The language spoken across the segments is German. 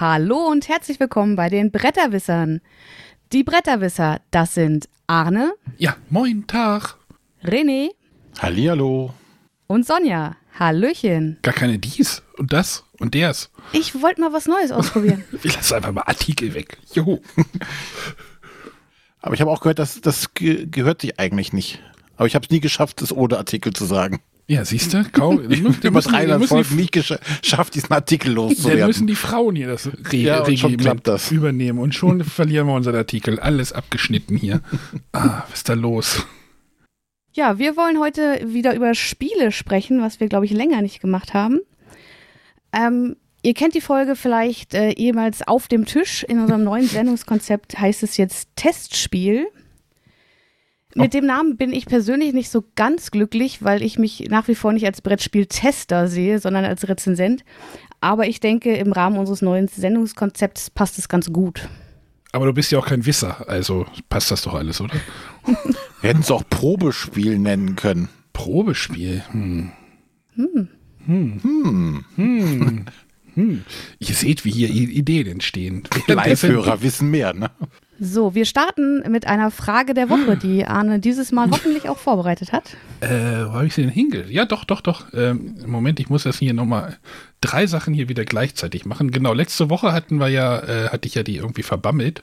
Hallo und herzlich willkommen bei den Bretterwissern. Die Bretterwisser, das sind Arne. Ja, moin Tag. René. Hallihallo. Und Sonja. Hallöchen. Gar keine dies und das und ders. Ich wollte mal was Neues ausprobieren. Wir lassen einfach mal Artikel weg. Juhu. Aber ich habe auch gehört, dass das ge gehört sich eigentlich nicht. Aber ich habe es nie geschafft, das ohne Artikel zu sagen. Ja, siehst du, kaum. Ich über 300 Folgen nicht geschafft, diesen Artikel loszuwerden. Dann müssen die Frauen hier das Re ja, Regiment das. übernehmen und schon verlieren wir unseren Artikel. Alles abgeschnitten hier. Ah, was ist da los? Ja, wir wollen heute wieder über Spiele sprechen, was wir, glaube ich, länger nicht gemacht haben. Ähm, ihr kennt die Folge vielleicht äh, ehemals auf dem Tisch. In unserem neuen Sendungskonzept heißt es jetzt Testspiel. Mit dem Namen bin ich persönlich nicht so ganz glücklich, weil ich mich nach wie vor nicht als Brettspiel-Tester sehe, sondern als Rezensent. Aber ich denke, im Rahmen unseres neuen Sendungskonzepts passt es ganz gut. Aber du bist ja auch kein Wisser, also passt das doch alles, oder? Wir hätten es auch Probespiel nennen können. Probespiel? Hm. Hm. Hm. Hm. hm. hm. Ihr seht, wie hier Ideen entstehen. Live-Hörer wissen mehr, ne? So, wir starten mit einer Frage der Woche, die Arne dieses Mal hoffentlich auch vorbereitet hat. Äh, wo habe ich sie denn hingelegt? Ja, doch, doch, doch. Ähm, Moment, ich muss das hier nochmal drei Sachen hier wieder gleichzeitig machen. Genau, letzte Woche hatten wir ja, äh, hatte ich ja die irgendwie verbammelt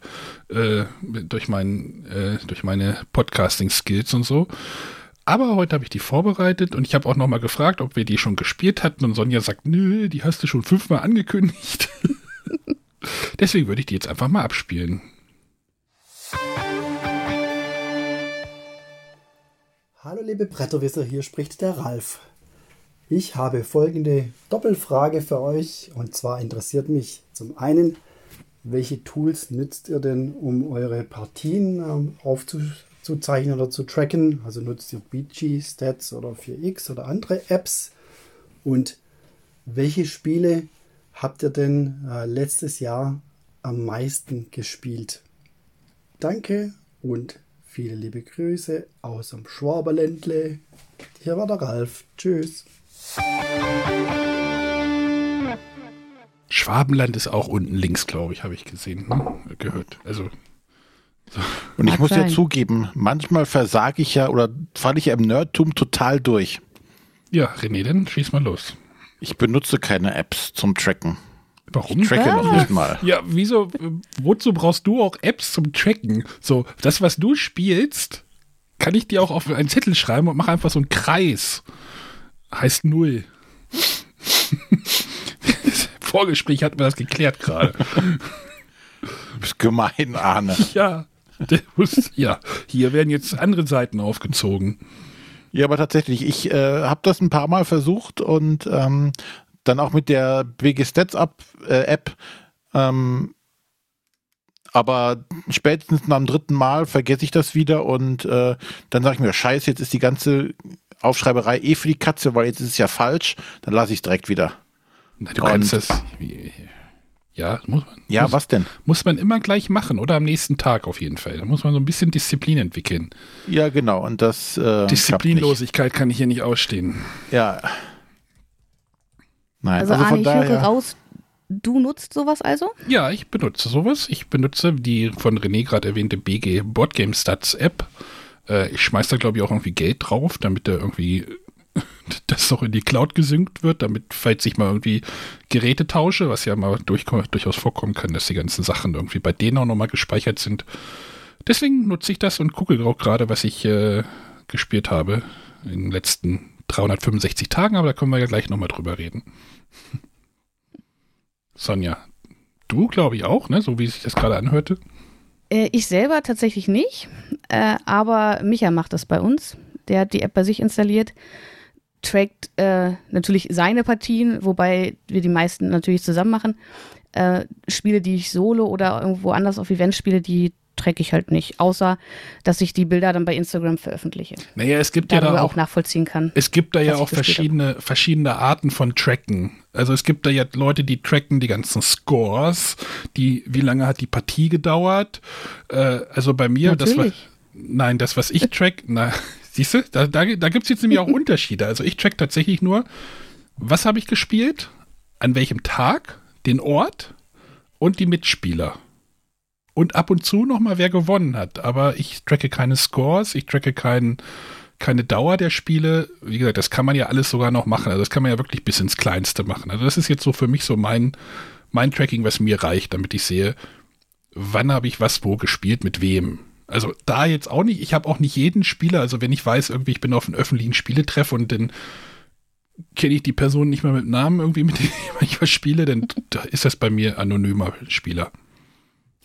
äh, durch, mein, äh, durch meine Podcasting-Skills und so. Aber heute habe ich die vorbereitet und ich habe auch nochmal gefragt, ob wir die schon gespielt hatten. Und Sonja sagt, nö, die hast du schon fünfmal angekündigt. Deswegen würde ich die jetzt einfach mal abspielen. Hallo liebe Bretterwisser, hier spricht der Ralf. Ich habe folgende Doppelfrage für euch und zwar interessiert mich zum einen, welche Tools nützt ihr denn, um eure Partien ähm, aufzuzeichnen oder zu tracken? Also nutzt ihr BG, Stats oder 4X oder andere Apps? Und welche Spiele habt ihr denn äh, letztes Jahr am meisten gespielt? Danke und Viele liebe Grüße aus dem Schwaberländle. Hier war der Ralf. Tschüss. Schwabenland ist auch unten links, glaube ich, habe ich gesehen, ne? gehört. Also so. Und ich muss ja zugeben, manchmal versage ich ja oder falle ich ja im Nerdtum total durch. Ja, René, dann schieß mal los. Ich benutze keine Apps zum Tracken. Warum? Ich tracke noch nicht mal. Ja, wieso, wozu brauchst du auch Apps zum Tracken? So, das, was du spielst, kann ich dir auch auf einen Zettel schreiben und mach einfach so einen Kreis. Heißt null. Vorgespräch hatten wir das geklärt gerade. Du bist gemein, Arne. Ja, muss, ja, hier werden jetzt andere Seiten aufgezogen. Ja, aber tatsächlich, ich äh, habe das ein paar Mal versucht und ähm, dann auch mit der BG Stats App, äh, App ähm, aber spätestens dem dritten Mal vergesse ich das wieder und äh, dann sage ich mir, scheiße, jetzt ist die ganze Aufschreiberei eh für die Katze, weil jetzt ist es ja falsch, dann lasse ich es direkt wieder. Na, du und, kannst das. Ja, muss man. Ja, muss, was denn? Muss man immer gleich machen oder am nächsten Tag auf jeden Fall. Da muss man so ein bisschen Disziplin entwickeln. Ja, genau. Und das. Äh, Disziplinlosigkeit kann ich hier nicht ausstehen. Ja. Nein, also, also Arne, ich höre raus, du nutzt sowas also? Ja, ich benutze sowas. Ich benutze die von René gerade erwähnte BG Boardgame Stats App. Äh, ich schmeiß da, glaube ich, auch irgendwie Geld drauf, damit da irgendwie das noch in die Cloud gesynkt wird, damit, falls ich mal irgendwie Geräte tausche, was ja mal durch, durchaus vorkommen kann, dass die ganzen Sachen irgendwie bei denen auch nochmal gespeichert sind. Deswegen nutze ich das und gucke auch gerade, was ich äh, gespielt habe in den letzten 365 Tagen, aber da können wir ja gleich nochmal drüber reden. Sonja, du glaube ich auch, ne? so wie sich das gerade anhörte. Äh, ich selber tatsächlich nicht, äh, aber Micha macht das bei uns. Der hat die App bei sich installiert, trackt äh, natürlich seine Partien, wobei wir die meisten natürlich zusammen machen. Äh, Spiele, die ich solo oder irgendwo anders auf Events spiele, die träge ich halt nicht, außer dass ich die Bilder dann bei Instagram veröffentliche. Naja, es gibt ja da auch, auch, nachvollziehen kann. Es gibt da ja auch verschiedene, verschiedene Arten von Tracken. Also es gibt da ja Leute, die tracken die ganzen Scores, die, wie lange hat die Partie gedauert. Äh, also bei mir, Natürlich. das war, nein, das, was ich track, na, siehst du, da, da, da gibt es jetzt nämlich auch Unterschiede. Also ich track tatsächlich nur, was habe ich gespielt, an welchem Tag, den Ort und die Mitspieler. Und ab und zu nochmal, wer gewonnen hat. Aber ich tracke keine Scores, ich tracke kein, keine Dauer der Spiele. Wie gesagt, das kann man ja alles sogar noch machen. Also das kann man ja wirklich bis ins Kleinste machen. Also das ist jetzt so für mich so mein, mein Tracking, was mir reicht, damit ich sehe, wann habe ich was wo gespielt, mit wem. Also da jetzt auch nicht. Ich habe auch nicht jeden Spieler. Also wenn ich weiß, irgendwie ich bin auf einem öffentlichen Spieletreff und dann kenne ich die Person nicht mal mit Namen irgendwie, mit dem ich was spiele, dann ist das bei mir anonymer Spieler.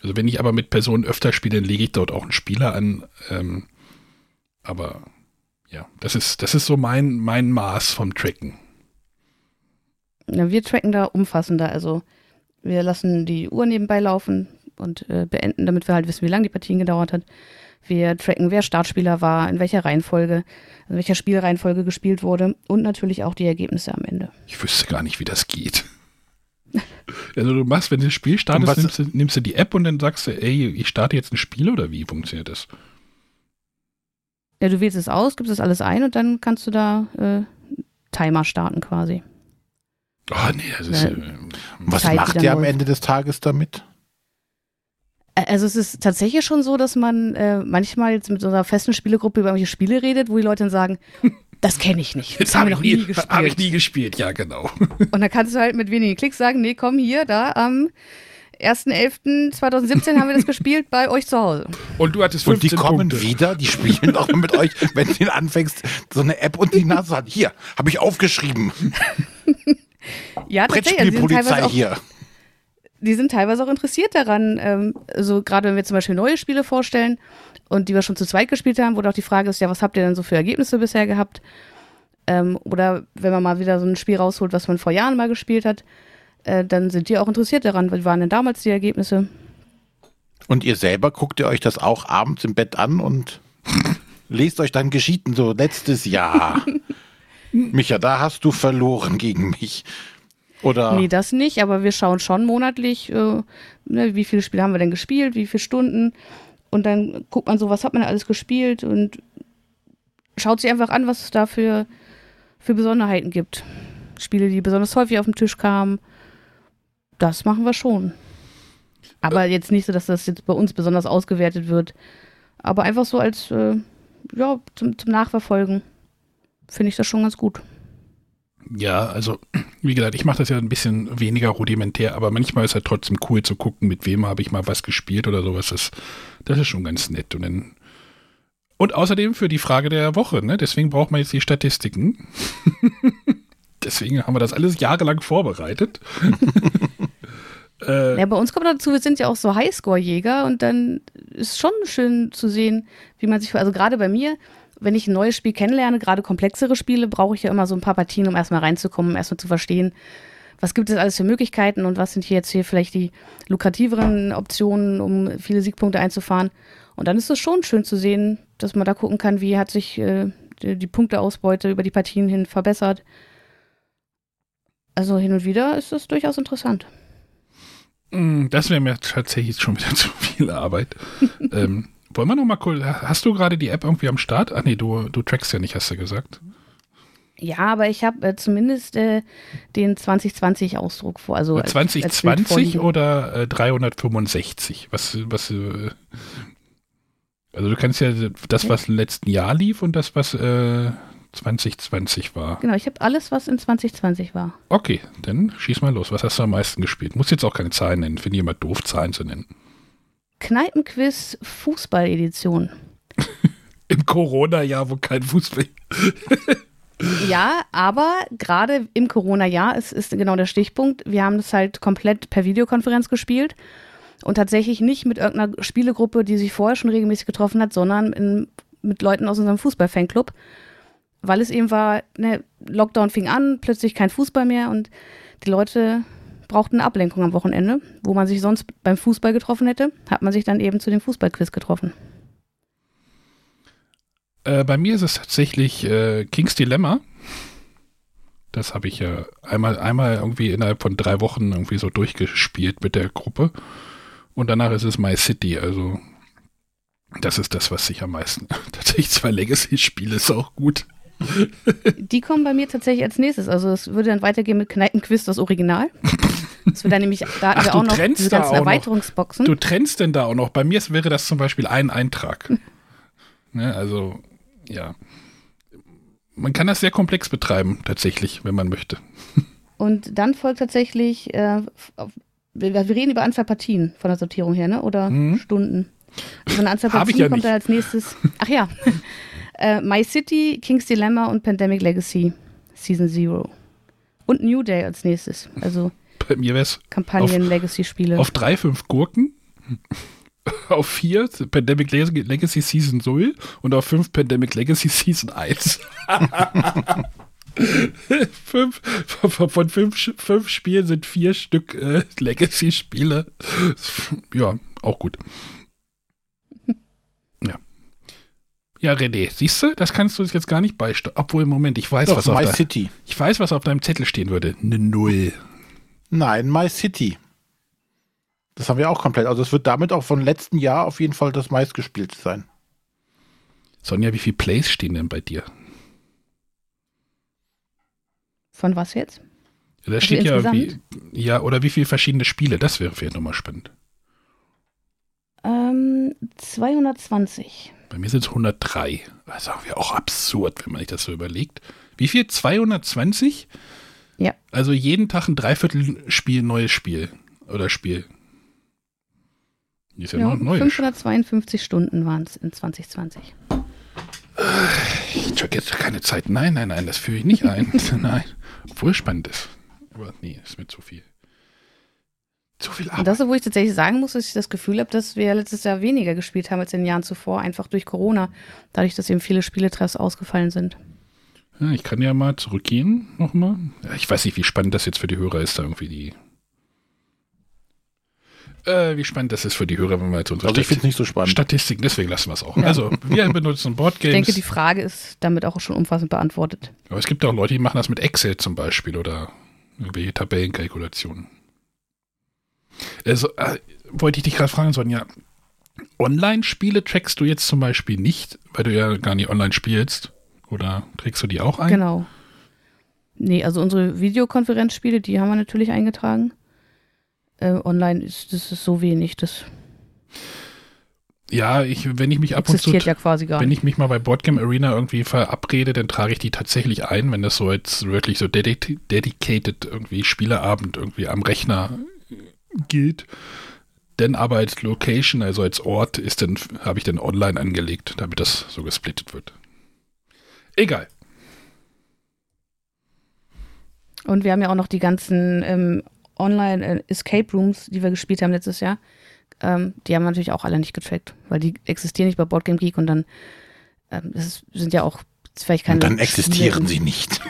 Also wenn ich aber mit Personen öfter spiele, dann lege ich dort auch einen Spieler an. Ähm, aber ja, das ist, das ist so mein, mein Maß vom Tracken. Ja, wir tracken da umfassender. Also wir lassen die Uhr nebenbei laufen und äh, beenden, damit wir halt wissen, wie lange die Partien gedauert hat. Wir tracken, wer Startspieler war, in welcher Reihenfolge, in welcher Spielreihenfolge gespielt wurde und natürlich auch die Ergebnisse am Ende. Ich wüsste gar nicht, wie das geht. also du machst, wenn du das Spiel startest, nimmst du, nimmst du die App und dann sagst du, ey, ich starte jetzt ein Spiel oder wie funktioniert das? Ja, du wählst es aus, gibst es alles ein und dann kannst du da äh, Timer starten quasi. Oh nee, das ist. Äh, was Zeit, macht ihr am Ende des Tages damit? Also es ist tatsächlich schon so, dass man äh, manchmal jetzt mit unserer festen Spielegruppe über irgendwelche Spiele redet, wo die Leute dann sagen, das kenne ich nicht. Das, das haben wir noch nie, nie gespielt. Habe ich nie gespielt, ja genau. Und dann kannst du halt mit wenigen Klicks sagen, nee, komm hier, da am 1.11.2017 haben wir das gespielt bei euch zu Hause. Und du hattest 15 Und die kommen Punkte. wieder, die spielen auch mit euch, wenn du anfängst, so eine App und die Nase hat. Hier, habe ich aufgeschrieben. ja, tatsächlich. Polizei hier die sind teilweise auch interessiert daran. Ähm, so gerade wenn wir zum Beispiel neue Spiele vorstellen und die wir schon zu zweit gespielt haben, wo auch die Frage ist, ja, was habt ihr denn so für Ergebnisse bisher gehabt? Ähm, oder wenn man mal wieder so ein Spiel rausholt, was man vor Jahren mal gespielt hat, äh, dann sind die auch interessiert daran. Wie waren denn damals die Ergebnisse? Und ihr selber guckt ihr euch das auch abends im Bett an und lest euch dann Geschichten so letztes Jahr. Micha, da hast du verloren gegen mich. Oder? Nee, das nicht, aber wir schauen schon monatlich, äh, ne, wie viele Spiele haben wir denn gespielt, wie viele Stunden. Und dann guckt man so, was hat man alles gespielt und schaut sich einfach an, was es da für, für Besonderheiten gibt. Spiele, die besonders häufig auf den Tisch kamen. Das machen wir schon. Aber jetzt nicht so, dass das jetzt bei uns besonders ausgewertet wird. Aber einfach so als, äh, ja, zum, zum Nachverfolgen finde ich das schon ganz gut. Ja, also wie gesagt, ich mache das ja ein bisschen weniger rudimentär, aber manchmal ist halt trotzdem cool zu gucken, mit wem habe ich mal was gespielt oder sowas. Das, das ist schon ganz nett. Und, dann, und außerdem für die Frage der Woche, ne? deswegen braucht man jetzt die Statistiken. deswegen haben wir das alles jahrelang vorbereitet. äh, ja, bei uns kommt dazu, wir sind ja auch so Highscore-Jäger und dann ist schon schön zu sehen, wie man sich, also gerade bei mir, wenn ich ein neues Spiel kennenlerne, gerade komplexere Spiele, brauche ich ja immer so ein paar Partien, um erstmal reinzukommen, erstmal zu verstehen, was gibt es alles für Möglichkeiten und was sind hier jetzt hier vielleicht die lukrativeren Optionen, um viele Siegpunkte einzufahren. Und dann ist es schon schön zu sehen, dass man da gucken kann, wie hat sich äh, die, die Punkteausbeute über die Partien hin verbessert. Also hin und wieder ist es durchaus interessant. Mm, das wäre mir tatsächlich schon wieder zu viel Arbeit. ähm, wollen wir noch mal cool. Hast du gerade die App irgendwie am Start? Ach nee, du, du trackst ja nicht, hast du gesagt. Ja, aber ich habe äh, zumindest äh, den 2020-Ausdruck vor. Also 2020 als oder äh, 365? Was, was, äh, also du kannst ja das, was im letzten Jahr lief und das, was 2020 äh, war. Genau, ich habe alles, was in 2020 war. Okay, dann schieß mal los. Was hast du am meisten gespielt? Muss jetzt auch keine Zahlen nennen. Finde ich immer doof, Zahlen zu nennen. Kneipenquiz Fußball-Edition. Im Corona-Jahr, wo kein Fußball. ja, aber gerade im Corona-Jahr ist, ist genau der Stichpunkt. Wir haben das halt komplett per Videokonferenz gespielt und tatsächlich nicht mit irgendeiner Spielegruppe, die sich vorher schon regelmäßig getroffen hat, sondern in, mit Leuten aus unserem Fußball-Fanclub. Weil es eben war, ne, Lockdown fing an, plötzlich kein Fußball mehr und die Leute braucht eine Ablenkung am Wochenende, wo man sich sonst beim Fußball getroffen hätte, hat man sich dann eben zu dem Fußballquiz getroffen. Äh, bei mir ist es tatsächlich äh, Kings Dilemma. Das habe ich ja einmal, einmal irgendwie innerhalb von drei Wochen irgendwie so durchgespielt mit der Gruppe. Und danach ist es My City. Also das ist das, was sich am meisten. Tatsächlich zwei Legacy-Spiele ist auch gut. Die kommen bei mir tatsächlich als nächstes. Also es würde dann weitergehen mit Kneipenquiz, das Original. Das wir dann nämlich, da Ach, wir auch noch diese ganzen noch. Erweiterungsboxen. Du trennst denn da auch noch. Bei mir wäre das zum Beispiel ein Eintrag. ne, also, ja. Man kann das sehr komplex betreiben, tatsächlich, wenn man möchte. Und dann folgt tatsächlich, äh, wir, wir reden über Anzahl Partien von der Sortierung her, ne? Oder Mhm. Stunden. Also eine Anzahl Partien ja kommt nicht. dann als nächstes. Ach ja. äh, My City, King's Dilemma und Pandemic Legacy Season Zero. Und New Day als nächstes. Also Bei mir wäre es Kampagnen-Legacy-Spiele. auf drei, fünf Gurken. Auf vier Pandemic Leg- Legacy Season 0 und auf fünf Pandemic Legacy Season 1. fünf, von, fünf, fünf Spielen sind vier Stück äh, Legacy-Spiele. Ja, auch gut. Ja. Ja, René, siehst du, das kannst du jetzt gar nicht beisteuern. Obwohl, Moment, ich weiß, Doch, was auf City. ich weiß, was auf deinem Zettel stehen würde. Eine Null. Nein, My City. Das haben wir auch komplett. Also es wird damit auch von letzten Jahr auf jeden Fall das meistgespielte sein. Sonja, wie viele Plays stehen denn bei dir? Von was jetzt? Da Also steht ja irgendwie, ja, oder wie viele verschiedene Spiele, das wäre vielleicht nochmal spannend. Ähm, 220. Bei mir sind es 103. Das ist auch absurd, wenn man sich das so überlegt. Wie viel? 220? Ja. Also jeden Tag ein Dreiviertelspiel, neues Spiel. Oder Spiel. Ist ja, Ja, noch neu. 552 Stunden waren es in 2020. Ich check jetzt keine Zeit. Nein, nein, nein, das führe ich nicht ein. nein. Obwohl es spannend ist. Aber nee, ist mir zu viel. Zu viel Und Arbeit. das, wo ich tatsächlich sagen muss, dass ich das Gefühl habe, dass wir letztes Jahr weniger gespielt haben als in den Jahren zuvor, einfach durch Corona, dadurch, dass eben viele Spieletreffs ausgefallen sind. Ja, ich kann ja mal zurückgehen nochmal. Ja, ich weiß nicht, wie spannend das jetzt für die Hörer ist, da irgendwie die. Äh, wie spannend das ist für die Hörer, wenn wir jetzt unsere Also ich finde es nicht so spannend. Statistiken, deswegen lassen wir es auch. Also, wir benutzen Ich Boardgames. denke, die Frage ist damit auch schon umfassend beantwortet. aber es gibt auch Leute, die machen das mit Excel zum Beispiel oder irgendwelche Tabellenkalkulationen. Also, äh, wollte ich dich gerade fragen, Sonja. Online-Spiele trackst du jetzt zum Beispiel nicht, weil du ja gar nicht online spielst? Oder trägst du die auch ein? Genau. Nee, also unsere Videokonferenzspiele, die haben wir natürlich eingetragen. Äh, online ist das ist so wenig, das Ja, ich, wenn ich mich ab und zu ja quasi gar Wenn ich mich mal bei Boardgame Arena irgendwie verabrede, dann trage ich die tatsächlich ein, wenn das so als wirklich so dedi dedicated irgendwie Spieleabend irgendwie am Rechner gilt. Denn aber als Location, also als Ort, ist dann, habe ich dann online angelegt, damit das so gesplittet wird. Egal. Und wir haben ja auch noch die ganzen ähm, Online-Escape Rooms, die wir gespielt haben letztes Jahr. Ähm, die haben wir natürlich auch alle nicht getrackt, weil die existieren nicht bei Boardgame Geek und dann ähm, das ist, sind ja auch vielleicht keine. Und dann existieren Spiele- sie nicht.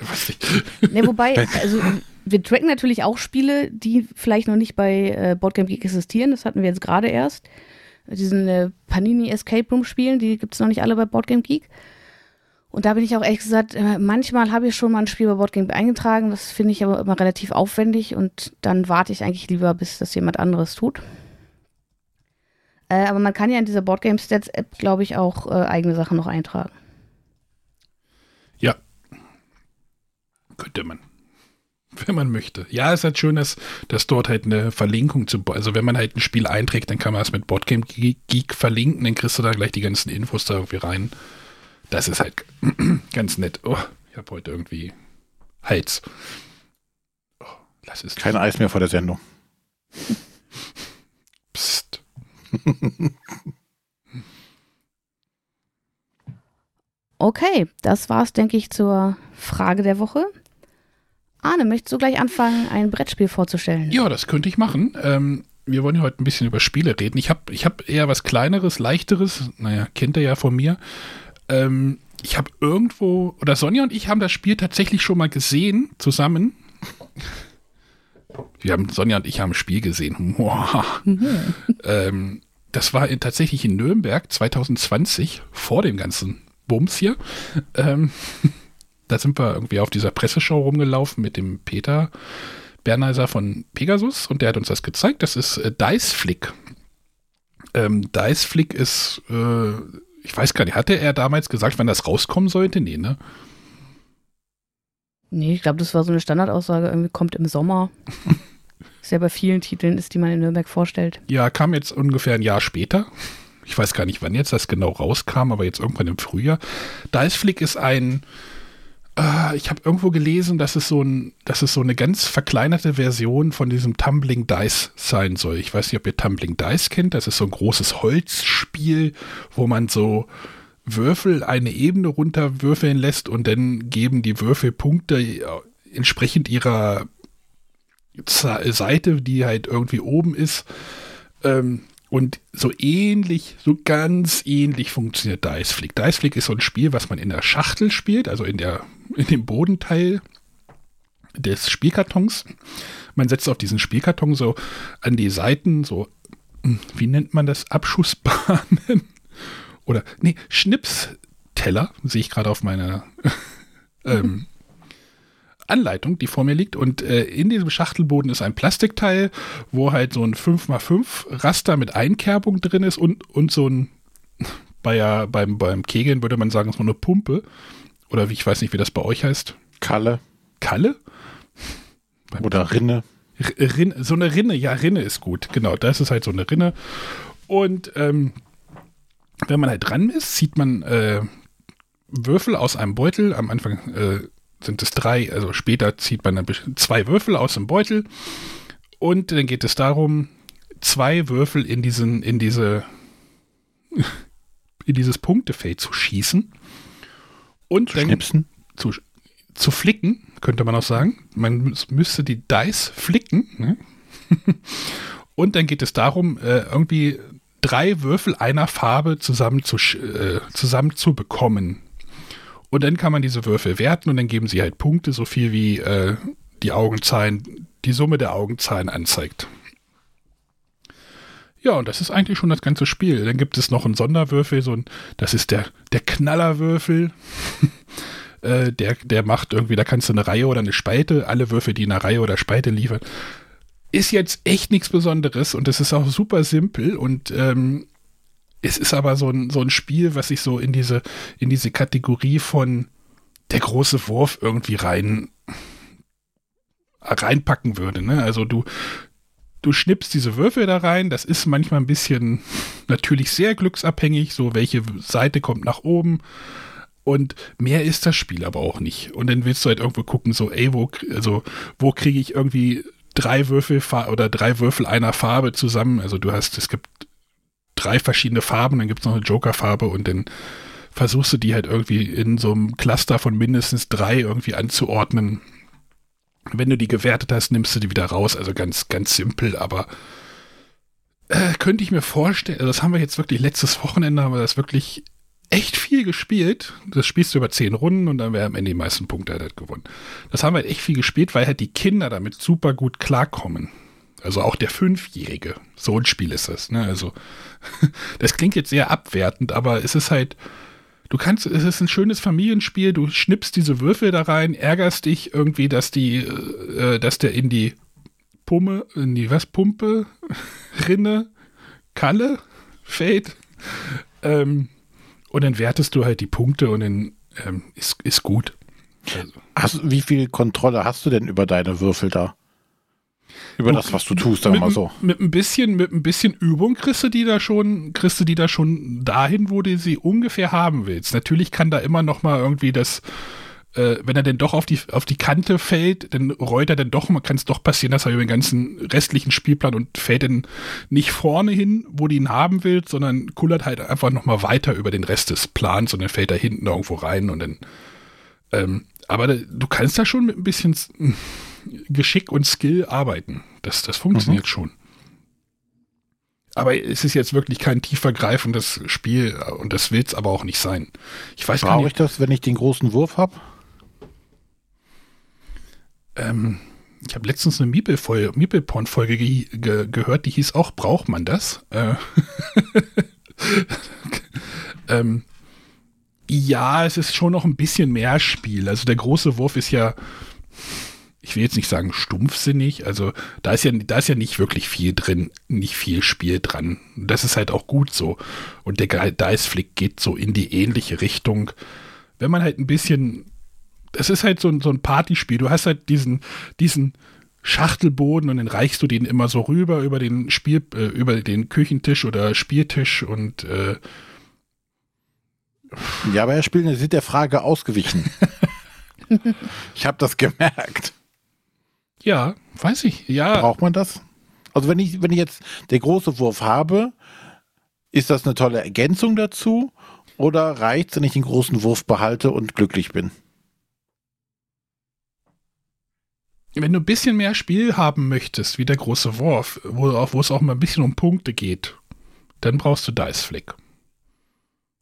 Was ich- Ne, wobei, also wir tracken natürlich auch Spiele, die vielleicht noch nicht bei äh, Boardgame Geek existieren. Das hatten wir jetzt gerade erst. Diesen äh, Panini Escape Room Spielen, die gibt es noch nicht alle bei Boardgame Geek. Und da bin ich auch ehrlich gesagt, äh, manchmal habe ich schon mal ein Spiel bei Boardgame eingetragen. Das finde ich aber immer relativ aufwendig und dann warte ich eigentlich lieber, bis das jemand anderes tut. Äh, aber man kann ja in dieser Boardgame Stats App, glaube ich, auch äh, eigene Sachen noch eintragen. Ja. Könnte man. Wenn man möchte. Ja, es ist halt schön, dass, dass dort halt eine Verlinkung zu, also wenn man halt ein Spiel einträgt, dann kann man das mit Boardgame Geek verlinken, dann kriegst du da gleich die ganzen Infos da irgendwie rein. Das ist halt ganz nett. Oh, ich habe heute irgendwie Hals. Oh, lass es. Kein Eis mehr vor der Sendung. Psst. Okay, das war's, denke ich, zur Frage der Woche. Arne, möchtest du gleich anfangen, ein Brettspiel vorzustellen? Ja, das könnte ich machen. Ähm, wir wollen ja heute ein bisschen über Spiele reden. Ich habe ich hab eher was Kleineres, Leichteres. Naja, kennt ihr ja von mir. Ähm, ich habe irgendwo, oder Sonja und ich haben das Spiel tatsächlich schon mal gesehen, zusammen. Wir haben, Sonja und ich haben ein Spiel gesehen. Boah. ähm, das war in, tatsächlich in Nürnberg 2020, vor dem ganzen Bums hier. Ähm, da sind wir irgendwie auf dieser Presseshow rumgelaufen mit dem Peter Bernheiser von Pegasus und der hat uns das gezeigt. Das ist äh, Dice Flick. Ähm, Dice Flick ist, äh, ich weiß gar nicht, hatte er damals gesagt, wann das rauskommen sollte? Nee, ne? Nee, ich glaube, das war so eine Standardaussage, irgendwie kommt im Sommer. Was ja bei vielen Titeln ist, die man in Nürnberg vorstellt. Ja, kam jetzt ungefähr ein Jahr später. Ich weiß gar nicht, wann jetzt das genau rauskam, aber jetzt irgendwann im Frühjahr. Dice Flick ist ein, äh, ich habe irgendwo gelesen, dass es, so ein, dass es so eine ganz verkleinerte Version von diesem Tumbling Dice sein soll. Ich weiß nicht, ob ihr Tumbling Dice kennt. Das ist so ein großes Holzspiel, wo man so Würfel eine Ebene runterwürfeln lässt und dann geben die Würfel Punkte äh, entsprechend ihrer Seite, die halt irgendwie oben ist. Ähm, und so ähnlich, so ganz ähnlich funktioniert Dice Flick. Dice Flick ist so ein Spiel, was man in der Schachtel spielt, also in, der, in dem Bodenteil des Spielkartons. Man setzt auf diesen Spielkarton so an die Seiten, so, hm, wie nennt man das? Abschussbahnen? Oder, nee, Schnipsteller, sehe ich gerade auf meiner ähm, Anleitung, die vor mir liegt. Und äh, in diesem Schachtelboden ist ein Plastikteil, wo halt so ein 5x5 Raster mit Einkerbung drin ist und, und so ein, bei ja, beim, beim Kegeln würde man sagen, so eine Pumpe. Oder wie, ich weiß nicht, wie das bei euch heißt. Kalle. Kalle? Oder Rinne. Rinne. So eine Rinne, ja, Rinne ist gut. Genau, das ist halt so eine Rinne. Und ähm, wenn man halt dran ist, sieht man äh, Würfel aus einem Beutel. Am Anfang äh, sind es drei, also später zieht man dann zwei Würfel aus dem Beutel und dann geht es darum, zwei Würfel in diesen, in diese, in dieses Punktefeld zu schießen und zu schnipsen. Zu, zu flicken, könnte man auch sagen. Man müsste die Dice flicken. Ne? und dann geht es darum, äh, irgendwie drei Würfel einer Farbe zusammen zu, äh, zusammen zu bekommen. Und dann kann man diese Würfel werten und dann geben sie halt Punkte, so viel wie äh, die Augenzahlen, die Summe der Augenzahlen anzeigt. Ja, und das ist eigentlich schon das ganze Spiel. Dann gibt es noch einen Sonderwürfel, so ein, das ist der, der Knallerwürfel. äh, der, der macht irgendwie, da kannst du eine Reihe oder eine Spalte, alle Würfel, die eine Reihe oder Spalte liefern. Ist jetzt echt nichts Besonderes und es ist auch super simpel und ähm, es ist aber so ein, so ein Spiel, was sich so in diese, in diese Kategorie von der große Wurf irgendwie rein reinpacken würde. Ne? Also du, du schnippst diese Würfel da rein, das ist manchmal ein bisschen natürlich sehr glücksabhängig, so welche Seite kommt nach oben. Und mehr ist das Spiel aber auch nicht. Und dann willst du halt irgendwo gucken, so, ey, wo, also, wo kriege ich irgendwie drei Würfel oder drei Würfel einer Farbe zusammen? Also du hast, es gibt drei verschiedene Farben, dann gibt es noch eine Joker-Farbe und dann versuchst du die halt irgendwie in so einem Cluster von mindestens drei irgendwie anzuordnen. Wenn du die gewertet hast, nimmst du die wieder raus. Also ganz, ganz simpel, aber äh, könnte ich mir vorstellen, also das haben wir jetzt wirklich letztes Wochenende, haben wir das wirklich echt viel gespielt. Das spielst du über zehn Runden und dann wäre am Ende die meisten Punkte halt gewonnen. Das haben wir halt echt viel gespielt, weil halt die Kinder damit super gut klarkommen. Also auch der Fünfjährige. So ein Spiel ist das. Ne? Also das klingt jetzt sehr abwertend, aber es ist halt, du kannst, es ist ein schönes Familienspiel, du schnippst diese Würfel da rein, ärgerst dich irgendwie, dass die, äh, dass der in die Pumme, in die was, Pumpe, Rinne, Kalle fällt. Ähm, und dann wertest du halt die Punkte und dann ähm, ist, ist gut. Also. Hast, wie viel Kontrolle hast du denn über deine Würfel da? Über das, was du tust, sagen wir mal so. Mit ein bisschen, mit ein bisschen Übung kriegst du die da schon, kriegst du die da schon dahin, wo du sie ungefähr haben willst. Natürlich kann da immer noch mal irgendwie das, äh, wenn er denn doch auf die, auf die Kante fällt, dann rollt er dann doch, man kann es doch passieren, dass er über den ganzen restlichen Spielplan und fällt dann nicht vorne hin, wo du ihn haben willst, sondern kullert halt einfach noch mal weiter über den Rest des Plans und dann fällt er hinten irgendwo rein und dann, ähm, aber du kannst da schon mit ein bisschen Geschick und Skill arbeiten. Das, das funktioniert mhm. schon. Aber es ist jetzt wirklich kein tiefergreifendes Spiel und das will es aber auch nicht sein. Ich weiß Brauche ich das, wenn ich den großen Wurf habe? Ähm, ich habe letztens eine Meeple-Porn-Folge ge ge gehört, die hieß auch, braucht man das? Äh ähm, ja, es ist schon noch ein bisschen mehr Spiel. Also der große Wurf ist ja ich will jetzt nicht sagen stumpfsinnig, also da ist ja, da ist ja nicht wirklich viel drin, nicht viel Spiel dran. Das ist halt auch gut so. Und der Dice Flick geht so in die ähnliche Richtung. Wenn man halt ein bisschen, das ist halt so ein, so ein Partyspiel, du hast halt diesen, diesen Schachtelboden und dann reichst du den immer so rüber über den Spiel, äh, über den Küchentisch oder Spieltisch und äh, Ja, aber Herr Spielner, Sie sind der Frage ausgewichen. ich habe das gemerkt. Ja, weiß ich, ja. Braucht man das? Also wenn ich, wenn ich jetzt der große Wurf habe, ist das eine tolle Ergänzung dazu? Oder reicht es, wenn ich den großen Wurf behalte und glücklich bin? Wenn du ein bisschen mehr Spiel haben möchtest, wie der große Wurf, wo, wo es auch mal ein bisschen um Punkte geht, dann brauchst du Dice Flick.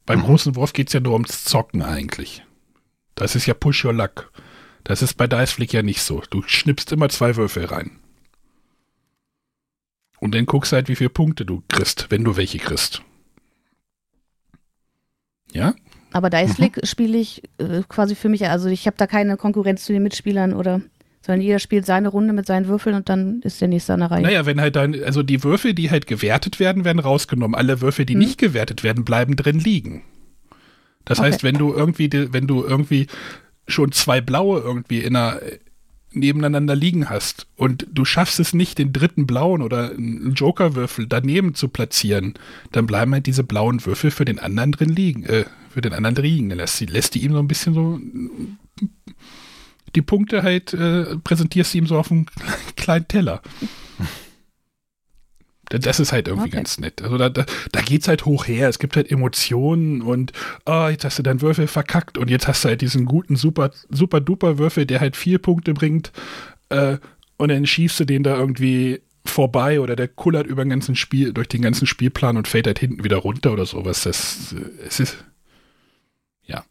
Beim Mhm. großen Wurf geht es ja nur ums Zocken eigentlich. Das ist ja Push Your Luck. Das ist bei Dice Flick ja nicht so. Du schnippst immer zwei Würfel rein. Und dann guckst halt, wie viele Punkte du kriegst, wenn du welche kriegst. Ja? Aber Mhm. Dice Flick spiele ich äh, quasi für mich, also ich habe da keine Konkurrenz zu den Mitspielern oder, sondern jeder spielt seine Runde mit seinen Würfeln und dann ist der nächste an der Reihe. Naja, wenn halt dann, also die Würfel, die halt gewertet werden, werden rausgenommen. Alle Würfel, die Hm. nicht gewertet werden, bleiben drin liegen. Das Okay. heißt, wenn du irgendwie, wenn du irgendwie schon zwei blaue irgendwie in einer, nebeneinander liegen hast und du schaffst es nicht, den dritten blauen oder einen Jokerwürfel daneben zu platzieren, dann bleiben halt diese blauen Würfel für den anderen drin liegen, äh, für den anderen liegen. Dann lässt, die- lässt die ihm so ein bisschen so die Punkte halt, äh, präsentierst du ihm so auf einem kleinen Teller. Das ist halt irgendwie Okay. ganz nett. Also da, da, da geht's halt hoch her. Es gibt halt Emotionen und ah, jetzt hast du deinen Würfel verkackt und jetzt hast du halt diesen guten, super, super duper Würfel, der halt vier Punkte bringt äh, und dann schießt du den da irgendwie vorbei oder der kullert über den ganzen Spiel, durch den ganzen Spielplan und fällt halt hinten wieder runter oder sowas. Das, äh, es ist, ja.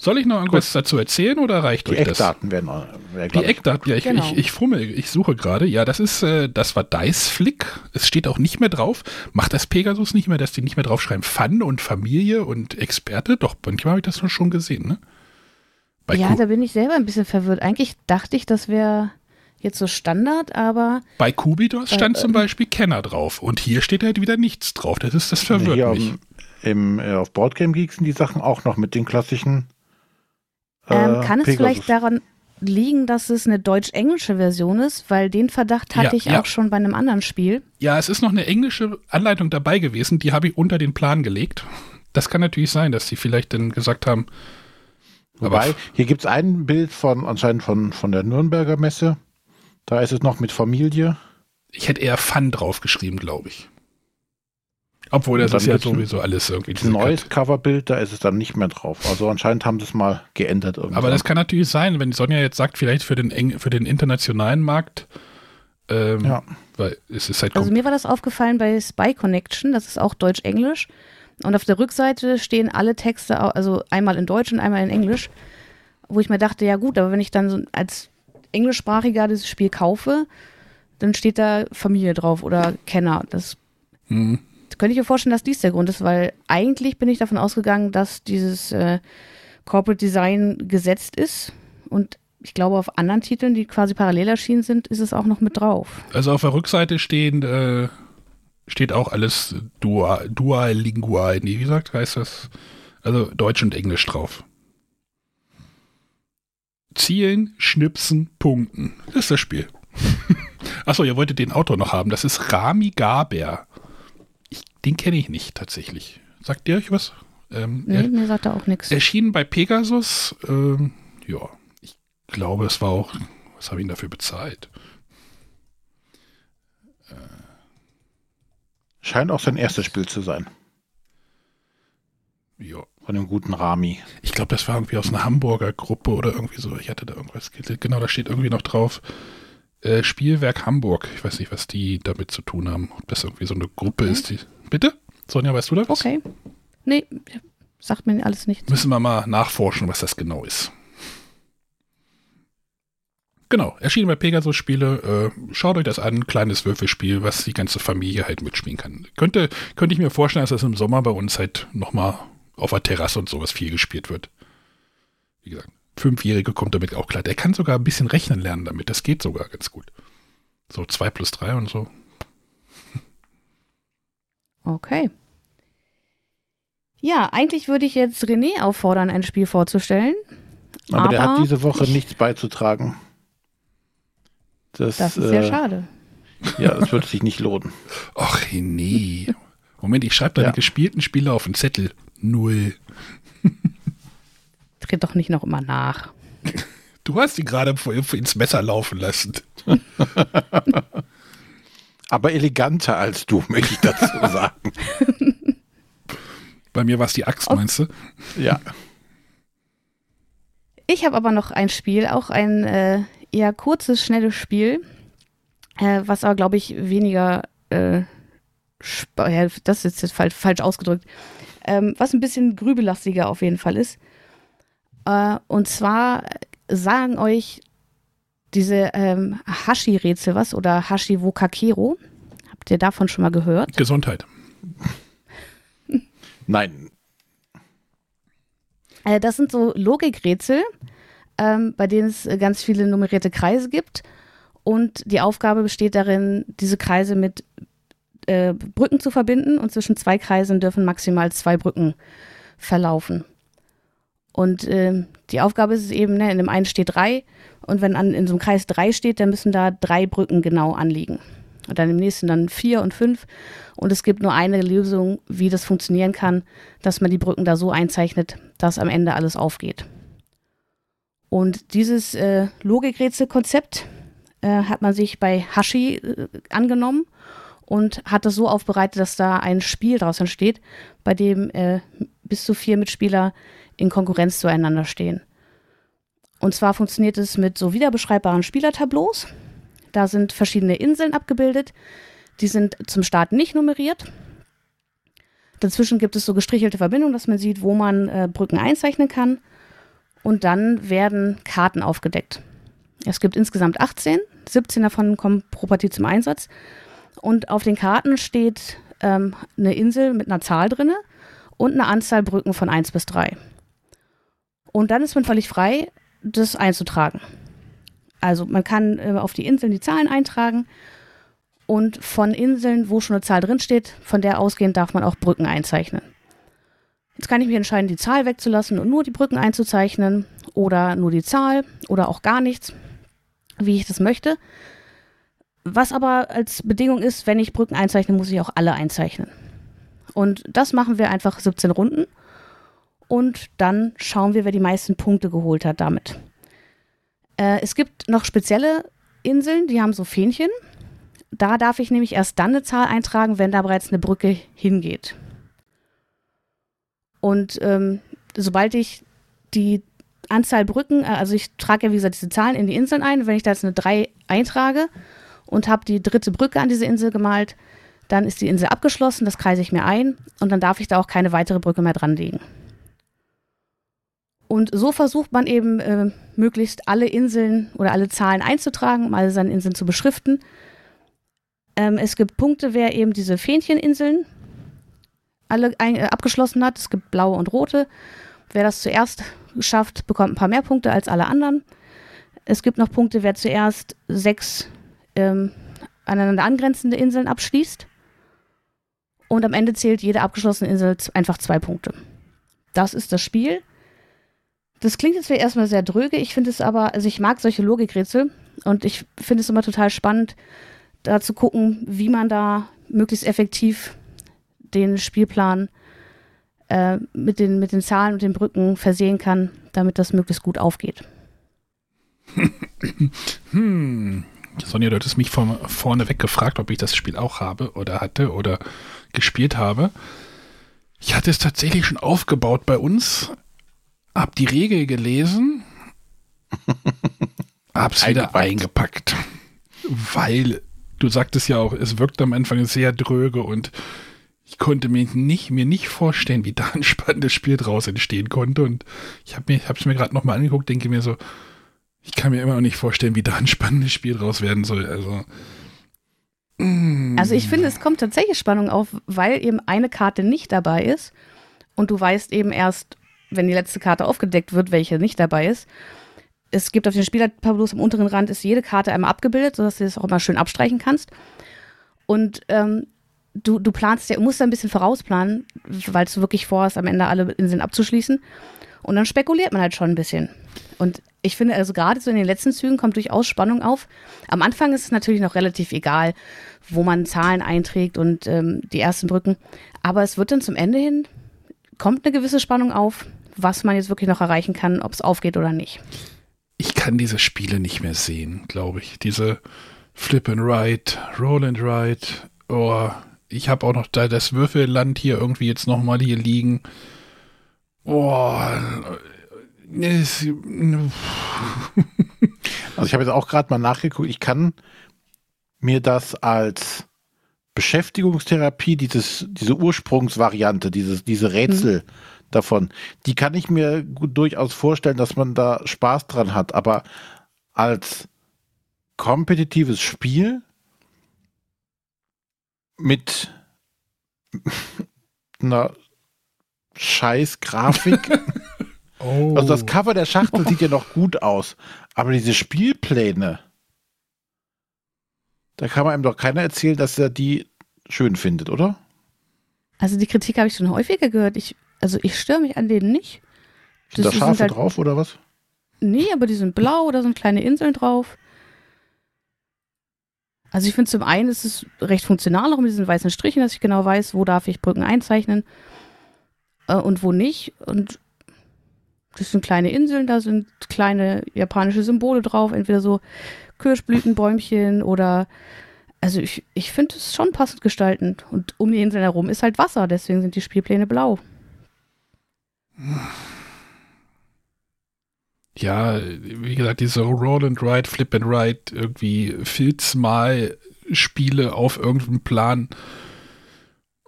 Soll ich noch irgendwas dazu erzählen oder reicht Die euch das? Eckdaten werden. äh, werden, Die. Eckdaten, ja, ich, Genau. ich, ich fummel, ich suche gerade. Ja, das ist, äh, das war Dice Flick. Es steht auch nicht mehr drauf. Macht das Pegasus nicht mehr, dass die nicht mehr draufschreiben Fun und Familie und Experte? Doch, manchmal habe ich das schon gesehen, ne? Bei ja, Ku- da bin ich selber ein bisschen verwirrt. Eigentlich dachte ich, das wäre jetzt so Standard, aber Bei Kubidos stand Äh, zum Beispiel Kenner drauf und hier steht halt wieder nichts drauf. Das ist das verwirrt Hier auf, mich. im, äh, auf Boardgame Geeks sind die Sachen auch noch mit den klassischen. Ähm, äh, kann es Pegasus. vielleicht daran liegen, dass es eine deutsch-englische Version ist? Weil den Verdacht hatte Ja, ich ja. auch schon bei einem anderen Spiel. Ja, es ist noch eine englische Anleitung dabei gewesen, die habe ich unter den Plan gelegt. Das kann natürlich sein, dass sie vielleicht dann gesagt haben, Wobei, aber hier gibt es ein Bild von anscheinend von, von der Nürnberger Messe. Da ist es noch mit Familie. ich hätte eher Fun draufgeschrieben, glaube ich. Obwohl, das ist ja sowieso alles irgendwie. Ein neues Coverbild, da ist es dann nicht mehr drauf. Also anscheinend haben sie es mal geändert. Irgendwann. Aber das kann natürlich sein, wenn Sonja jetzt sagt, vielleicht für den, eng, für den internationalen Markt, ähm, Ja. weil es ist halt Also mir war das aufgefallen bei Spy Connection, das ist auch Deutsch-Englisch. Und auf der Rückseite stehen alle Texte, also einmal in Deutsch und einmal in Englisch, wo ich mir dachte, ja gut, aber wenn ich dann so als Englischsprachiger dieses Spiel kaufe, dann steht da Familie drauf oder Kenner. Das Hm. Könnte ich mir vorstellen, dass dies der Grund ist, weil eigentlich bin ich davon ausgegangen, dass dieses äh, Corporate Design gesetzt ist. Und ich glaube, auf anderen Titeln, die quasi parallel erschienen sind, ist es auch noch mit drauf. Also auf der Rückseite stehen, äh, steht auch alles dual, dual. Nee, wie sagt, heißt das? Also Deutsch und Englisch drauf. Zielen, Schnipsen, Punkten. Das ist das Spiel. Achso, ihr wolltet den Autor noch haben. Das ist Rami Gaber. Den kenne ich nicht tatsächlich. Sagt ihr euch was? Ähm, Nee, er, mir sagt er auch nichts. erschienen bei Pegasus. Ähm, ja, ich glaube, es war auch. Was habe ich denn dafür bezahlt? Scheint auch sein erstes Spiel zu sein. Ja. Von dem guten Rami. Ich glaube, das war irgendwie aus einer Hamburger Gruppe oder irgendwie so. Ich hatte da irgendwas. Genau, da steht irgendwie noch drauf. Äh, Spielwerk Hamburg. Ich weiß nicht, was die damit zu tun haben. Ob das irgendwie so eine Gruppe ist, die. Bitte? Sonja, weißt du da was? Okay. Nee, sagt mir alles nichts. Müssen wir mal nachforschen, was das genau ist. Genau, erschienen bei Pegasus Spiele. Äh, schaut euch das an, kleines Würfelspiel, was die ganze Familie halt mitspielen kann. Könnte, könnte ich mir vorstellen, dass das im Sommer bei uns halt nochmal auf der Terrasse und sowas viel gespielt wird. Wie gesagt, Fünfjährige kommt damit auch klar. Der kann sogar ein bisschen rechnen lernen damit. Das geht sogar ganz gut. So zwei plus drei und so. Okay. Ja, eigentlich würde ich jetzt René auffordern, ein Spiel vorzustellen. Aber, der hat diese Woche nichts beizutragen. Das, das ist sehr äh, schade. Ja, das wird sich nicht lohnen. Ach, René. Moment, ich schreibe deine Ja. gespielten Spiele auf den Zettel. Null. Tritt doch nicht noch immer nach. Du hast die gerade ins Messer laufen lassen. Aber eleganter als du, möchte ich dazu sagen. Bei mir war es die Axt, meinst du? Ja. Ich habe aber noch ein Spiel, auch ein äh, eher kurzes, schnelles Spiel, äh, was aber, glaube ich, weniger, äh, ja, das ist jetzt falsch, falsch ausgedrückt, ähm, was ein bisschen grübellastiger auf jeden Fall ist. Äh, und zwar sagen euch diese ähm, Hashi-Rätsel was oder Hashi-Wokakero. Habt ihr davon schon mal gehört? Gesundheit. Nein. Äh, das sind so Logikrätsel, ähm, bei denen es ganz viele nummerierte Kreise gibt. Und die Aufgabe besteht darin, diese Kreise mit äh, Brücken zu verbinden. Und zwischen zwei Kreisen dürfen maximal zwei Brücken verlaufen. Und ähm, die Aufgabe ist es eben, ne, in dem einen steht drei. Und wenn an, in so einem Kreis drei steht, dann müssen da drei Brücken genau anliegen. Und dann im nächsten dann vier und fünf. Und es gibt nur eine Lösung, wie das funktionieren kann, dass man die Brücken da so einzeichnet, dass am Ende alles aufgeht. Und dieses äh, Logikrätselkonzept äh, hat man sich bei Hashi äh, angenommen und hat das so aufbereitet, dass da ein Spiel daraus entsteht, bei dem äh, bis zu vier Mitspieler in Konkurrenz zueinander stehen. Und zwar funktioniert es mit so wiederbeschreibbaren Spielertableaus. Da sind verschiedene Inseln abgebildet. Die sind zum Start nicht nummeriert. Dazwischen gibt es so gestrichelte Verbindungen, dass man sieht, wo man äh, Brücken einzeichnen kann. Und dann werden Karten aufgedeckt. Es gibt insgesamt 18, 17 davon kommen pro Partie zum Einsatz. Und auf den Karten steht ähm, eine Insel mit einer Zahl drinne und eine Anzahl Brücken von 1 bis 3. Und dann ist man völlig frei, das einzutragen. Also man kann äh, auf die Inseln die Zahlen eintragen und von Inseln, wo schon eine Zahl drinsteht, von der ausgehend darf man auch Brücken einzeichnen. Jetzt kann ich mich entscheiden, die Zahl wegzulassen und nur die Brücken einzuzeichnen oder nur die Zahl oder auch gar nichts, wie ich das möchte. Was aber als Bedingung ist, wenn ich Brücken einzeichne, muss ich auch alle einzeichnen. Und das machen wir einfach 17 Runden und dann schauen wir, wer die meisten Punkte geholt hat damit. Äh, es gibt noch spezielle Inseln, die haben so Fähnchen. Da darf ich nämlich erst dann eine Zahl eintragen, wenn da bereits eine Brücke hingeht. Und ähm, sobald ich die Anzahl Brücken, äh, also ich trage ja wie gesagt diese Zahlen in die Inseln ein, wenn ich da jetzt eine 3 eintrage und habe die dritte Brücke an diese Insel gemalt, dann ist die Insel abgeschlossen, das kreise ich mir ein und dann darf ich da auch keine weitere Brücke mehr dranlegen. Und so versucht man eben äh, möglichst alle Inseln oder alle Zahlen einzutragen, um alle seine Inseln zu beschriften. Ähm, es gibt Punkte, wer eben diese Fähncheninseln alle ein, äh, abgeschlossen hat. Es gibt blaue und rote. Wer das zuerst schafft, bekommt ein paar mehr Punkte als alle anderen. Es gibt noch Punkte, wer zuerst sechs ähm, aneinander angrenzende Inseln abschließt. Und am Ende zählt jede abgeschlossene Insel einfach zwei Punkte. Das ist das Spiel. Das klingt jetzt erstmal sehr dröge. Ich finde es aber, also ich mag solche Logikrätsel und ich finde es immer total spannend, da zu gucken, wie man da möglichst effektiv den Spielplan äh, mit, den, mit den Zahlen und den Brücken versehen kann, damit das möglichst gut aufgeht. Hm. Sonja, du hattest mich von vorne weg gefragt, ob ich das Spiel auch habe oder hatte oder gespielt habe. Ich hatte es tatsächlich schon aufgebaut bei uns, hab die Regel gelesen, hab's wieder eingepackt. Weil du sagtest ja auch, es wirkt am Anfang sehr dröge und ich konnte mir nicht, mir nicht vorstellen, wie da ein spannendes Spiel draus entstehen konnte. Und ich habe mir, hab's mir gerade nochmal angeguckt, denke mir so, ich kann mir immer noch nicht vorstellen, wie da ein spannendes Spiel draus werden soll. Also, mm. Also ich finde, es kommt tatsächlich Spannung auf, weil eben eine Karte nicht dabei ist und du weißt eben erst, wenn die letzte Karte aufgedeckt wird, welche nicht dabei ist. Es gibt auf den Spielertableaus am unteren Rand ist jede Karte einmal abgebildet, sodass du das auch mal schön abstreichen kannst. Und ähm, du, du planst ja, musst da ein bisschen vorausplanen, weil du wirklich vorhast, am Ende alle Inseln abzuschließen. Und dann spekuliert man halt schon ein bisschen. Und ich finde, also gerade so in den letzten Zügen kommt durchaus Spannung auf. Am Anfang ist es natürlich noch relativ egal, wo man Zahlen einträgt und ähm, die ersten Brücken. Aber es wird dann zum Ende hin, kommt eine gewisse Spannung auf, was man jetzt wirklich noch erreichen kann, ob es aufgeht oder nicht. Ich kann diese Spiele nicht mehr sehen, glaube ich. Diese Flip and Ride, Roll and Ride. Oh, ich habe auch noch da das Würfelland hier irgendwie jetzt nochmal hier liegen. Oh, also ich habe jetzt auch gerade mal nachgeguckt, ich kann mir das als Beschäftigungstherapie, dieses, diese Ursprungsvariante, dieses, diese Rätsel mhm. Davon, die kann ich mir gut durchaus vorstellen, dass man da Spaß dran hat, aber als kompetitives Spiel mit einer scheiß Grafik Oh. Also das Cover der Schachtel sieht ja noch gut aus, aber diese Spielpläne, da kann man einem doch keiner erzählen, dass er die schön findet, oder? Also die Kritik habe ich schon häufiger gehört. Ich, also ich störe mich an denen nicht. Sind das, da Schafe halt, drauf oder was? Nee, aber die sind blau, da sind kleine Inseln drauf. Also ich finde zum einen ist es recht funktional, auch mit diesen weißen Strichen, dass ich genau weiß, wo darf ich Brücken einzeichnen äh, und wo nicht. Und das sind kleine Inseln, da sind kleine japanische Symbole drauf, entweder so Kirschblütenbäumchen oder also ich, ich finde es schon passend gestaltend. Und um die Inseln herum ist halt Wasser, deswegen sind die Spielpläne blau. Ja, wie gesagt, diese Roll and Ride, Flip and Ride, irgendwie Filz mal Spiele auf irgendeinem Plan.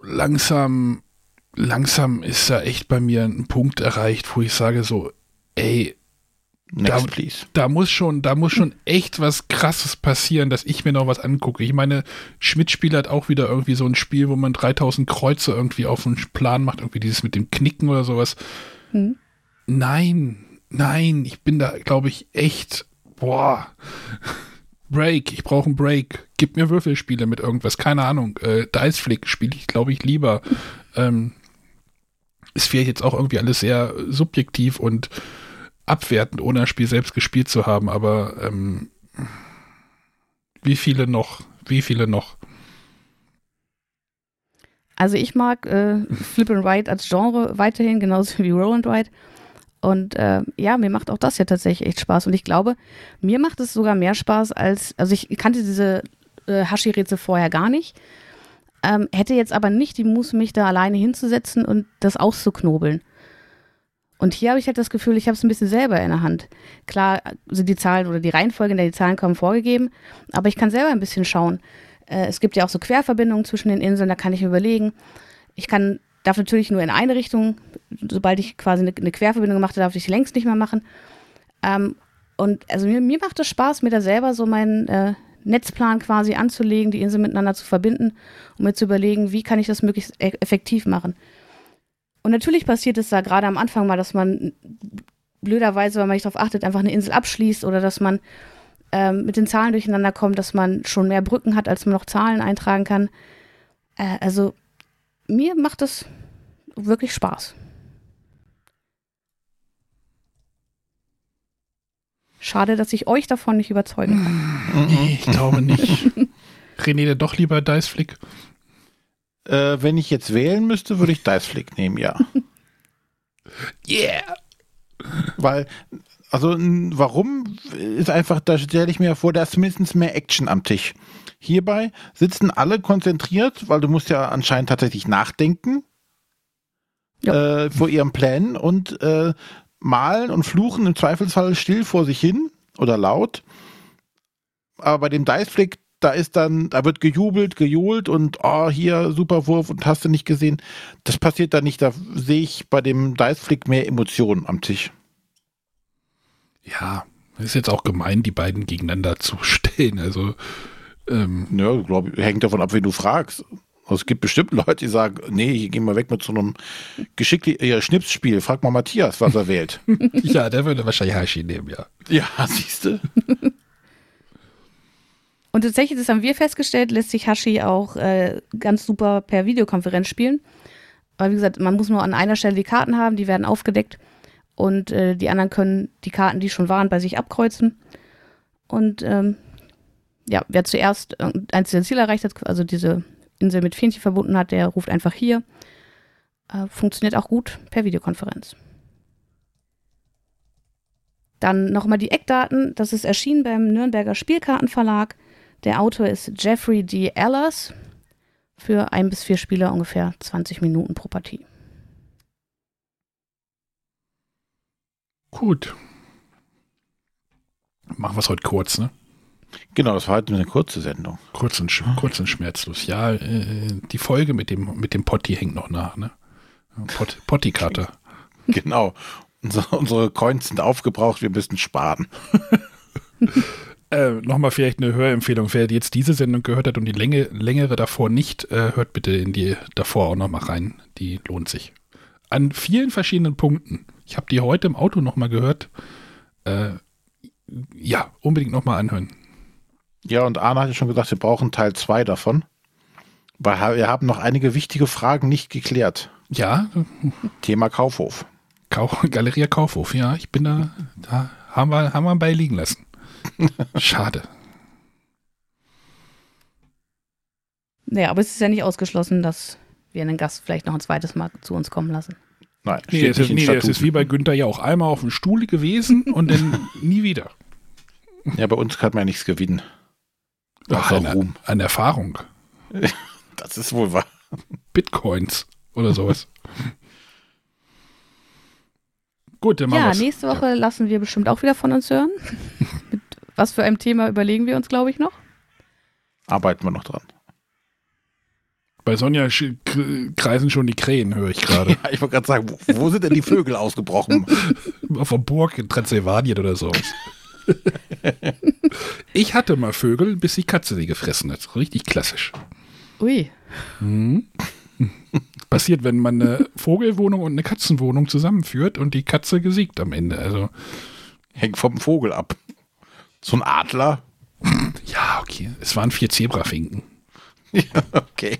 Langsam langsam ist da echt bei mir ein Punkt erreicht, wo ich sage so, ey, Next, da, da, muss schon, da muss schon echt was krasses passieren, dass ich mir noch was angucke. Ich meine, Schmidt spielt halt auch wieder irgendwie so ein Spiel, wo man 3000 Kreuze irgendwie auf einen Plan macht, irgendwie dieses mit dem Knicken oder sowas. Hm. Nein, nein, ich bin da, glaube ich, echt, boah. Break, ich brauche einen Break. Gib mir Würfelspiele mit irgendwas, keine Ahnung. Äh, Dice Flick spiele ich, glaube ich, lieber. Ähm, ist vielleicht jetzt auch irgendwie alles sehr subjektiv und abwertend, ohne das Spiel selbst gespielt zu haben, aber ähm, wie viele noch? Wie viele noch? Also ich mag äh, Flip and Ride als Genre weiterhin, genauso wie Roll and Ride. Und äh, ja, mir macht auch das ja tatsächlich echt Spaß. Und ich glaube, mir macht es sogar mehr Spaß als, also ich kannte diese äh, Hashi-Rätsel vorher gar nicht. Ähm, hätte jetzt aber nicht die Muße, mich da alleine hinzusetzen und das auszuknobeln. Und hier habe ich halt das Gefühl, ich habe es ein bisschen selber in der Hand. Klar sind die Zahlen oder die Reihenfolge, in der die Zahlen kommen, vorgegeben, aber ich kann selber ein bisschen schauen. Äh, es gibt ja auch so Querverbindungen zwischen den Inseln, da kann ich überlegen. Ich kann, darf natürlich nur in eine Richtung, sobald ich quasi eine, Querverbindung gemacht habe, darf ich längst nicht mehr machen. Ähm, und also mir, mir macht es Spaß, mir da selber so meinen äh, Netzplan quasi anzulegen, die Inseln miteinander zu verbinden, um mir zu überlegen, wie kann ich das möglichst e- effektiv machen. Und natürlich passiert es da gerade am Anfang mal, dass man blöderweise, wenn man nicht darauf achtet, einfach eine Insel abschließt oder dass man ähm, mit den Zahlen durcheinander kommt, dass man schon mehr Brücken hat, als man noch Zahlen eintragen kann. Äh, also mir macht das wirklich Spaß. Schade, dass ich euch davon nicht überzeugen kann. Nee, ich glaube nicht. René, doch lieber Dice Flick? Äh, wenn ich jetzt wählen müsste, würde ich Dice Flick nehmen, ja. yeah! Weil, also, warum ist einfach, da stelle ich mir vor, da ist mindestens mehr Action am Tisch. Hierbei sitzen alle konzentriert, weil du musst ja anscheinend tatsächlich nachdenken ja. äh, vor ihren Plänen und äh, malen und fluchen im Zweifelsfall still vor sich hin oder laut. Aber bei dem Dice Flick, da ist dann, da wird gejubelt, gejohlt und oh, hier super Wurf und hast du nicht gesehen. Das passiert da nicht. Da sehe ich bei dem Dice Flick mehr Emotionen am Tisch. Ja, ist jetzt auch gemein, die beiden gegeneinander zu stellen. Also ähm, ja, glaube hängt davon ab, wen du fragst. Also es gibt bestimmt Leute, die sagen, nee, hier gehen wir weg mit so einem geschickten ja, Schnipsspiel. Frag mal Matthias, was er wählt. ja, der würde wahrscheinlich Hashi nehmen, ja. Ja, siehst du. Und tatsächlich, das haben wir festgestellt, lässt sich Hashi auch äh, ganz super per Videokonferenz spielen. Aber wie gesagt, man muss nur an einer Stelle die Karten haben, die werden aufgedeckt. Und äh, die anderen können die Karten, die schon waren, bei sich abkreuzen. Und ähm, ja, wer zuerst ein Ziel erreicht hat, also diese Insel mit Fähnchen verbunden hat, der ruft einfach hier. Äh, funktioniert auch gut per Videokonferenz. Dann nochmal die Eckdaten. Das ist erschienen beim Nürnberger Spielkartenverlag. Der Autor ist Jeffrey D. Ellers. Für ein bis vier Spieler ungefähr 20 Minuten pro Partie. Gut. Machen wir es heute kurz, ne? Genau, das war heute eine kurze Sendung. Kurz und, sch kurz und schmerzlos. Ja, äh, die Folge mit dem, mit dem Potti hängt noch nach, ne? Pot Potti-Karte. Genau. Unsere, unsere Coins sind aufgebraucht, wir müssen sparen. äh, Nochmal vielleicht eine Hörempfehlung. Wer jetzt diese Sendung gehört hat und die Länge, längere davor nicht, äh, hört bitte in die davor auch nochmal rein. Die lohnt sich. An vielen verschiedenen Punkten. Ich habe die heute im Auto nochmal gehört. Äh, ja, unbedingt nochmal anhören. Ja, und Arne hatte schon gesagt, wir brauchen Teil 2 davon. Weil wir haben noch einige wichtige Fragen nicht geklärt. Ja. Thema Kaufhof. Kau Galeria Kaufhof, ja, ich bin da, da haben wir, haben wir bei liegen lassen. Schade. Naja, aber es ist ja nicht ausgeschlossen, dass wir einen Gast vielleicht noch ein zweites Mal zu uns kommen lassen. Nein, nee, es ist, nee, es ist wie bei Günther ja auch einmal auf dem Stuhl gewesen und dann nie wieder. Ja, bei uns kann man ja nichts gewinnen. Ach, eine, Ruhm. eine Erfahrung. Das ist wohl wahr. Bitcoins oder sowas. Gut, dann machen Ja, nächste Woche ja. lassen wir bestimmt auch wieder von uns hören. Mit was für einem Thema überlegen wir uns, glaube ich, noch? Arbeiten wir noch dran. Bei Sonja kreisen schon die Krähen, höre ich gerade. ja, ich wollte gerade sagen, wo, wo, sind denn die Vögel ausgebrochen? Auf der Burg in Transsilvanien oder so. ich hatte mal Vögel, bis die Katze sie gefressen hat. Richtig klassisch. Ui. Mhm. Passiert, wenn man eine Vogelwohnung und eine Katzenwohnung zusammenführt und die Katze gesiegt am Ende. Also hängt vom Vogel ab. So ein Adler. Ja, okay. Es waren vier Zebrafinken. Ja, okay.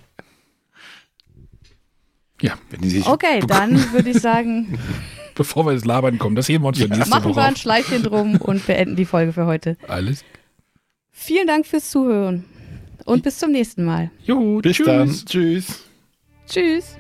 Ja. okay, dann würde ich sagen. Bevor wir ins Labern kommen, das sehen wir uns ja, nächste Machen Woche wir ein Schleifchen drum und beenden die Folge für heute. Alles. Vielen Dank fürs Zuhören und bis zum nächsten Mal. Jo, bis tschüss. dann. Tschüss. Tschüss.